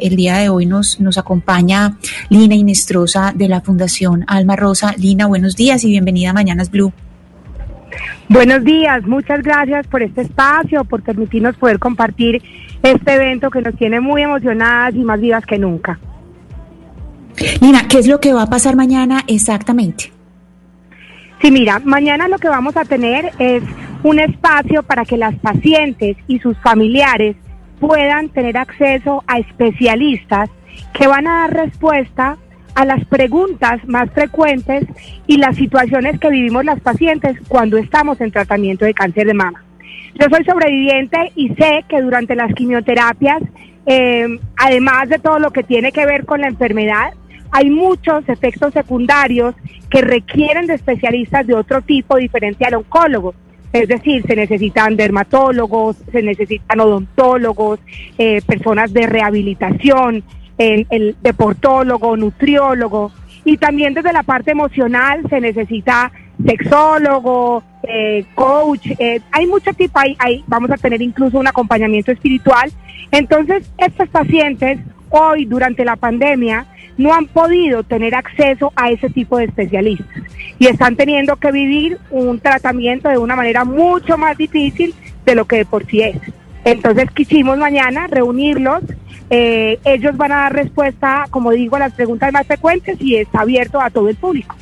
El día de hoy nos, nos acompaña Lina Inestrosa de la Fundación Alma Rosa. Lina, buenos días y bienvenida a Mañanas Blue. Buenos días, muchas gracias por este espacio, por permitirnos poder compartir este evento que nos tiene muy emocionadas y más vivas que nunca. Lina, ¿qué es lo que va a pasar mañana exactamente? Sí, mira, mañana lo que vamos a tener es un espacio para que las pacientes y sus familiares puedan tener acceso a especialistas que van a dar respuesta a las preguntas más frecuentes y las situaciones que vivimos las pacientes cuando estamos en tratamiento de cáncer de mama. Yo soy sobreviviente y sé que durante las quimioterapias, eh, además de todo lo que tiene que ver con la enfermedad, hay muchos efectos secundarios que requieren de especialistas de otro tipo diferente al oncólogo. Es decir, se necesitan dermatólogos, se necesitan odontólogos, eh, personas de rehabilitación, el, el deportólogo, nutriólogo. Y también desde la parte emocional se necesita sexólogo, eh, coach, eh, hay mucho tipo, vamos a tener incluso un acompañamiento espiritual. Entonces, estos pacientes hoy durante la pandemia no han podido tener acceso a ese tipo de especialistas y están teniendo que vivir un tratamiento de una manera mucho más difícil de lo que de por sí es. Entonces quisimos mañana reunirlos, eh, ellos van a dar respuesta, como digo, a las preguntas más frecuentes y está abierto a todo el público.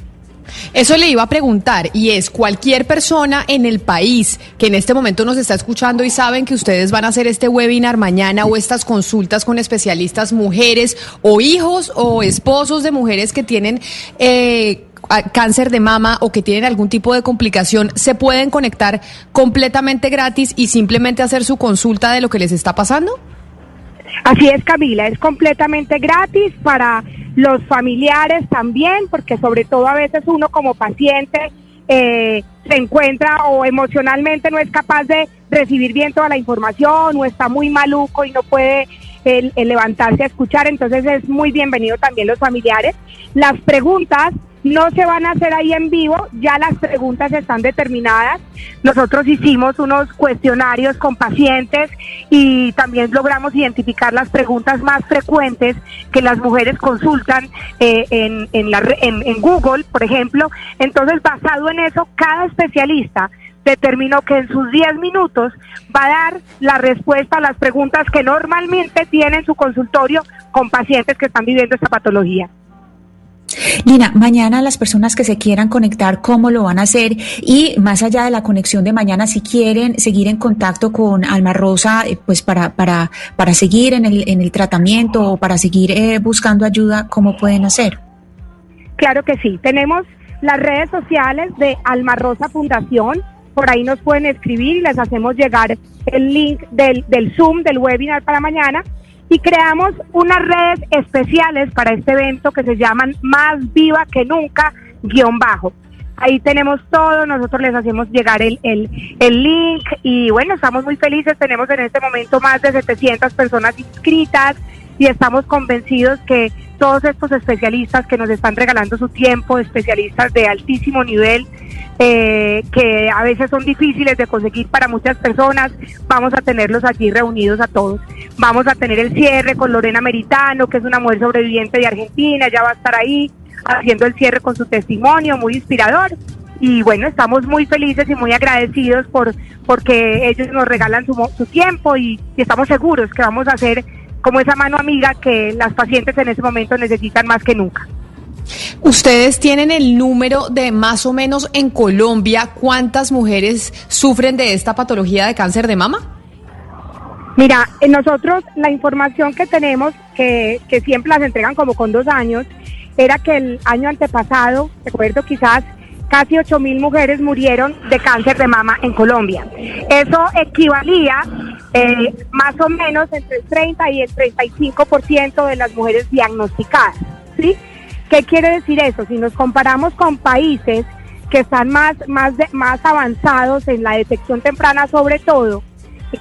Eso le iba a preguntar y es cualquier persona en el país que en este momento nos está escuchando y saben que ustedes van a hacer este webinar mañana o estas consultas con especialistas, mujeres o hijos o esposos de mujeres que tienen eh, cáncer de mama o que tienen algún tipo de complicación, se pueden conectar completamente gratis y simplemente hacer su consulta de lo que les está pasando? Así es, Camila, es completamente gratis para los familiares también, porque sobre todo a veces uno como paciente eh, se encuentra o emocionalmente no es capaz de recibir bien toda la información o está muy maluco y no puede levantarse a escuchar, entonces es muy bienvenido también los familiares. Las preguntas no se van a hacer ahí en vivo, ya las preguntas están determinadas. Nosotros hicimos unos cuestionarios con pacientes y también logramos identificar las preguntas más frecuentes que las mujeres consultan eh, en, en, Google, por ejemplo. Entonces, basado en eso, cada especialista determinó que en sus 10 minutos va a dar la respuesta a las preguntas que normalmente tiene en su consultorio con pacientes que están viviendo esta patología. Lina, mañana las personas que se quieran conectar, ¿cómo lo van a hacer? Y más allá de la conexión de mañana, si quieren seguir en contacto con Alma Rosa, eh, pues para, para, para seguir en el, en el tratamiento o para seguir eh, buscando ayuda, ¿cómo pueden hacer? Claro que sí. Tenemos las redes sociales de Alma Rosa Fundación. Por ahí nos pueden escribir y les hacemos llegar el link del, del Zoom, del webinar para mañana y creamos unas redes especiales para este evento que se llaman Más Viva que Nunca, guion bajo. Ahí tenemos todo, nosotros les hacemos llegar el, el, el, link y bueno, estamos muy felices, tenemos en este momento más de 700 personas inscritas y estamos convencidos que todos estos especialistas que nos están regalando su tiempo, especialistas de altísimo nivel, eh, que a veces son difíciles de conseguir para muchas personas, vamos a tenerlos allí reunidos a todos. Vamos a tener el cierre con Lorena Meritano, que es una mujer sobreviviente de Argentina, ya va a estar ahí haciendo el cierre con su testimonio, muy inspirador. Y bueno, estamos muy felices y muy agradecidos por porque ellos nos regalan su, su tiempo y, y estamos seguros que vamos a hacer como esa mano amiga que las pacientes en ese momento necesitan más que nunca. ¿Ustedes tienen el número de más o menos en Colombia cuántas mujeres sufren de esta patología de cáncer de mama? Mira, nosotros la información que tenemos, que, que siempre las entregan como con dos años, era que el año antepasado, recuerdo quizás casi 8 mil mujeres murieron de cáncer de mama en Colombia. Eso equivalía eh, más o menos entre el 30 y el 35% de las mujeres diagnosticadas. ¿sí? ¿Qué quiere decir eso? Si nos comparamos con países que están más, más, más avanzados en la detección temprana sobre todo,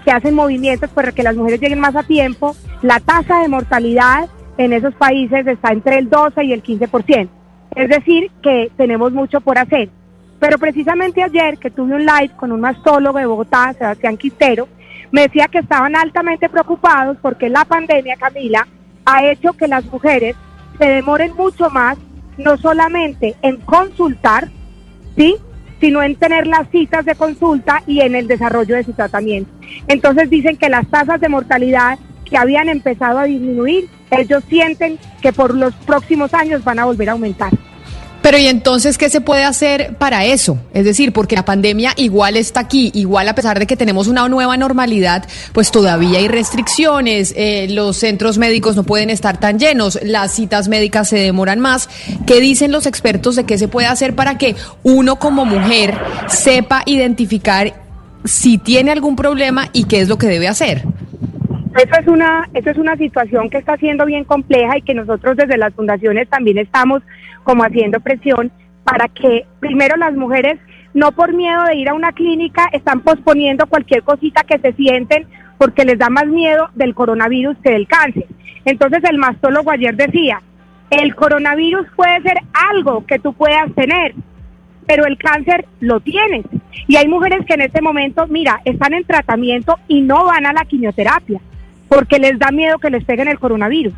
que hacen movimientos para que las mujeres lleguen más a tiempo, la tasa de mortalidad en esos países está entre el 12 y el 15%. Es decir, que tenemos mucho por hacer. Pero precisamente ayer que tuve un live con un mastólogo de Bogotá, Sebastián Quintero, me decía que estaban altamente preocupados porque la pandemia, Camila, ha hecho que las mujeres se demoren mucho más, no solamente en consultar, ¿sí? sino en tener las citas de consulta y en el desarrollo de su tratamiento. Entonces dicen que las tasas de mortalidad que habían empezado a disminuir, ellos sienten que por los próximos años van a volver a aumentar. Pero ¿y entonces qué se puede hacer para eso? Es decir, porque la pandemia igual está aquí, igual a pesar de que tenemos una nueva normalidad, pues todavía hay restricciones, eh, los centros médicos no pueden estar tan llenos, las citas médicas se demoran más. ¿Qué dicen los expertos de qué se puede hacer para que uno como mujer sepa identificar si tiene algún problema y qué es lo que debe hacer? Eso es una, eso es una situación que está siendo bien compleja y que nosotros desde las fundaciones también estamos como haciendo presión para que primero las mujeres no por miedo de ir a una clínica están posponiendo cualquier cosita que se sienten porque les da más miedo del coronavirus que del cáncer. Entonces el mastólogo ayer decía, el coronavirus puede ser algo que tú puedas tener, pero el cáncer lo tienes. Y hay mujeres que en este momento, mira, están en tratamiento y no van a la quimioterapia porque les da miedo que les peguen el coronavirus.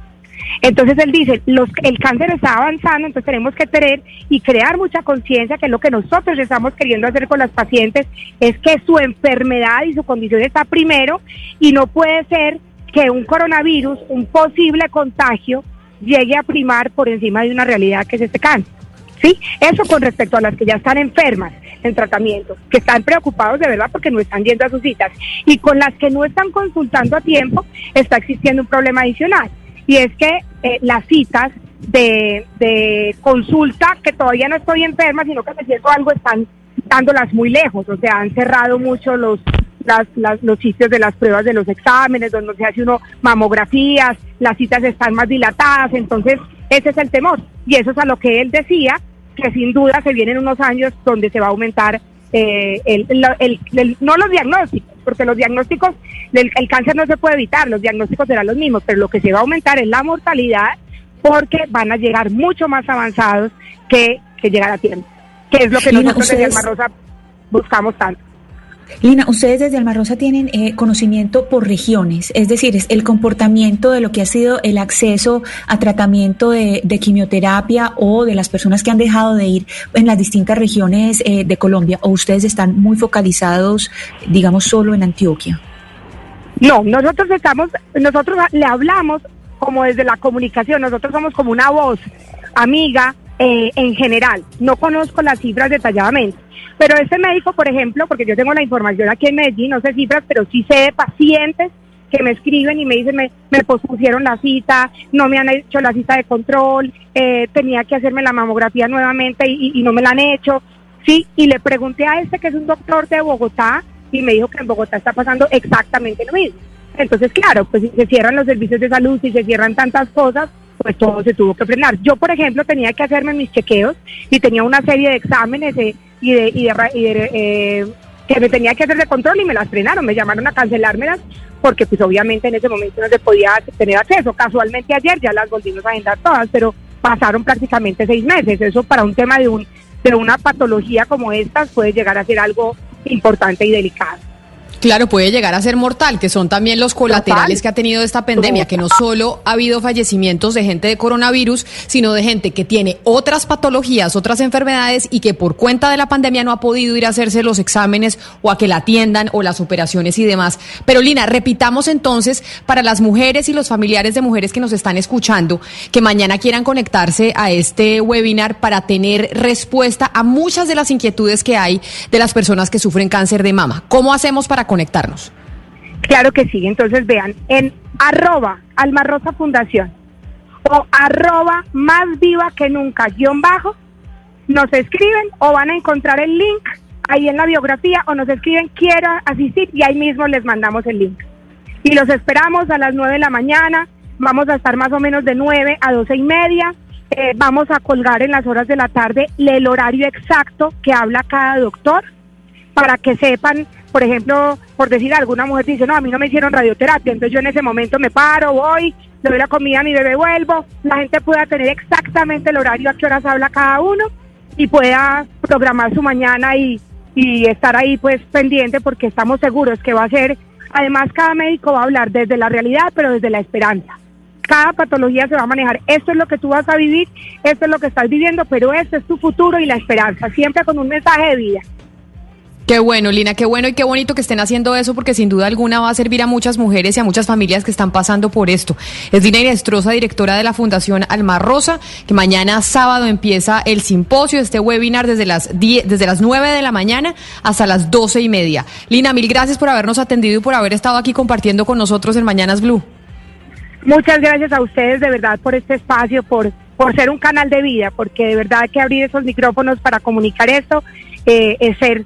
Entonces él dice, los, el cáncer está avanzando, entonces tenemos que tener y crear mucha conciencia, que es lo que nosotros estamos queriendo hacer con las pacientes, es que su enfermedad y su condición está primero y no puede ser que un coronavirus, un posible contagio, llegue a primar por encima de una realidad que es este cáncer. ¿Sí? Eso con respecto a las que ya están enfermas en tratamiento, que están preocupados de verdad porque no están yendo a sus citas. Y con las que no están consultando a tiempo, está existiendo un problema adicional. Y es que eh, las citas de, de consulta, que todavía no estoy enferma, sino que me siento algo, están dándolas muy lejos. O sea, han cerrado mucho los, las, los sitios de las pruebas de los exámenes, donde se hace uno mamografías, las citas están más dilatadas, entonces ese es el temor. Y eso es a lo que él decía, que sin duda se vienen unos años donde se va a aumentar eh, el, no los diagnósticos, porque los diagnósticos, el, el, cáncer no se puede evitar, los diagnósticos serán los mismos, pero lo que se va a aumentar es la mortalidad porque van a llegar mucho más avanzados que, que llegar a tiempo, que es lo que nosotros Rosa buscamos tanto. Lina, ustedes desde Almarrosa tienen eh, conocimiento por regiones, es decir, es el comportamiento de lo que ha sido el acceso a tratamiento de, quimioterapia o de las personas que han dejado de ir en las distintas regiones eh, de Colombia, o ustedes están muy focalizados, digamos, solo en Antioquia. No, nosotros estamos, nosotros le hablamos como desde la comunicación, nosotros somos como una voz amiga eh, en general. No conozco las cifras detalladamente pero este médico, por ejemplo, porque yo tengo la información aquí en Medellín, no sé cifras, pero sí sé de pacientes que me escriben y me dicen, me, me pospusieron la cita, no me han hecho la cita de control, eh, tenía que hacerme la mamografía nuevamente y, no me la han hecho. Sí, y le pregunté a este que es un doctor de Bogotá y me dijo que en Bogotá está pasando exactamente lo mismo. Entonces, claro, pues si se cierran los servicios de salud, si se cierran tantas cosas, pues todo se tuvo que frenar. Yo, por ejemplo, tenía que hacerme mis chequeos y tenía una serie de exámenes y de, y de, eh, que me tenía que hacer de control y me las frenaron, me llamaron a cancelármelas porque pues obviamente en ese momento no se podía tener acceso. Casualmente ayer ya las volvimos a agendar todas, pero pasaron prácticamente seis meses. Eso para un tema de, un, de una patología como esta puede llegar a ser algo importante y delicado. Claro, puede llegar a ser mortal, que son también los colaterales que ha tenido esta pandemia, que no solo ha habido fallecimientos de gente de coronavirus, sino de gente que tiene otras patologías, otras enfermedades y que por cuenta de la pandemia no ha podido ir a hacerse los exámenes o a que la atiendan o las operaciones y demás. Pero Lina, repitamos entonces para las mujeres y los familiares de mujeres que nos están escuchando, que mañana quieran conectarse a este webinar para tener respuesta a muchas de las inquietudes que hay de las personas que sufren cáncer de mama. ¿Cómo hacemos para conectarnos? Claro que sí, entonces vean, en arroba Almarrosa Fundación o arroba más viva que nunca guion bajo, nos escriben o van a encontrar el link ahí en la biografía o nos escriben quiero asistir y ahí mismo les mandamos el link. Y los esperamos a las 9 de la mañana. Vamos a estar más o menos de 9 a 12 y media. Eh, vamos a colgar en las horas de la tarde el horario exacto que habla cada doctor para que sepan, por ejemplo, por decir alguna mujer dice, no, a mí no me hicieron radioterapia, entonces yo en ese momento me paro, voy, le doy la comida a mi bebé, vuelvo, la gente pueda tener exactamente el horario a qué horas habla cada uno y pueda programar su mañana y, y estar ahí pues pendiente porque estamos seguros que va a ser, además cada médico va a hablar desde la realidad, pero desde la esperanza cada patología se va a manejar. Esto es lo que tú vas a vivir, esto es lo que estás viviendo, pero este es tu futuro y la esperanza, siempre con un mensaje de vida. Qué bueno, Lina, qué bueno y qué bonito que estén haciendo eso porque sin duda alguna va a servir a muchas mujeres y a muchas familias que están pasando por esto. Es Lina Inestrosa, directora de la Fundación Alma Rosa, que mañana sábado empieza el simposio, este webinar desde las 10, desde las 9 de la mañana hasta las 12 y media. Lina, mil gracias por habernos atendido y por haber estado aquí compartiendo con nosotros en Mañanas Blue. Muchas gracias a ustedes de verdad por este espacio, por, por ser un canal de vida, porque de verdad que abrir esos micrófonos para comunicar esto eh, es ser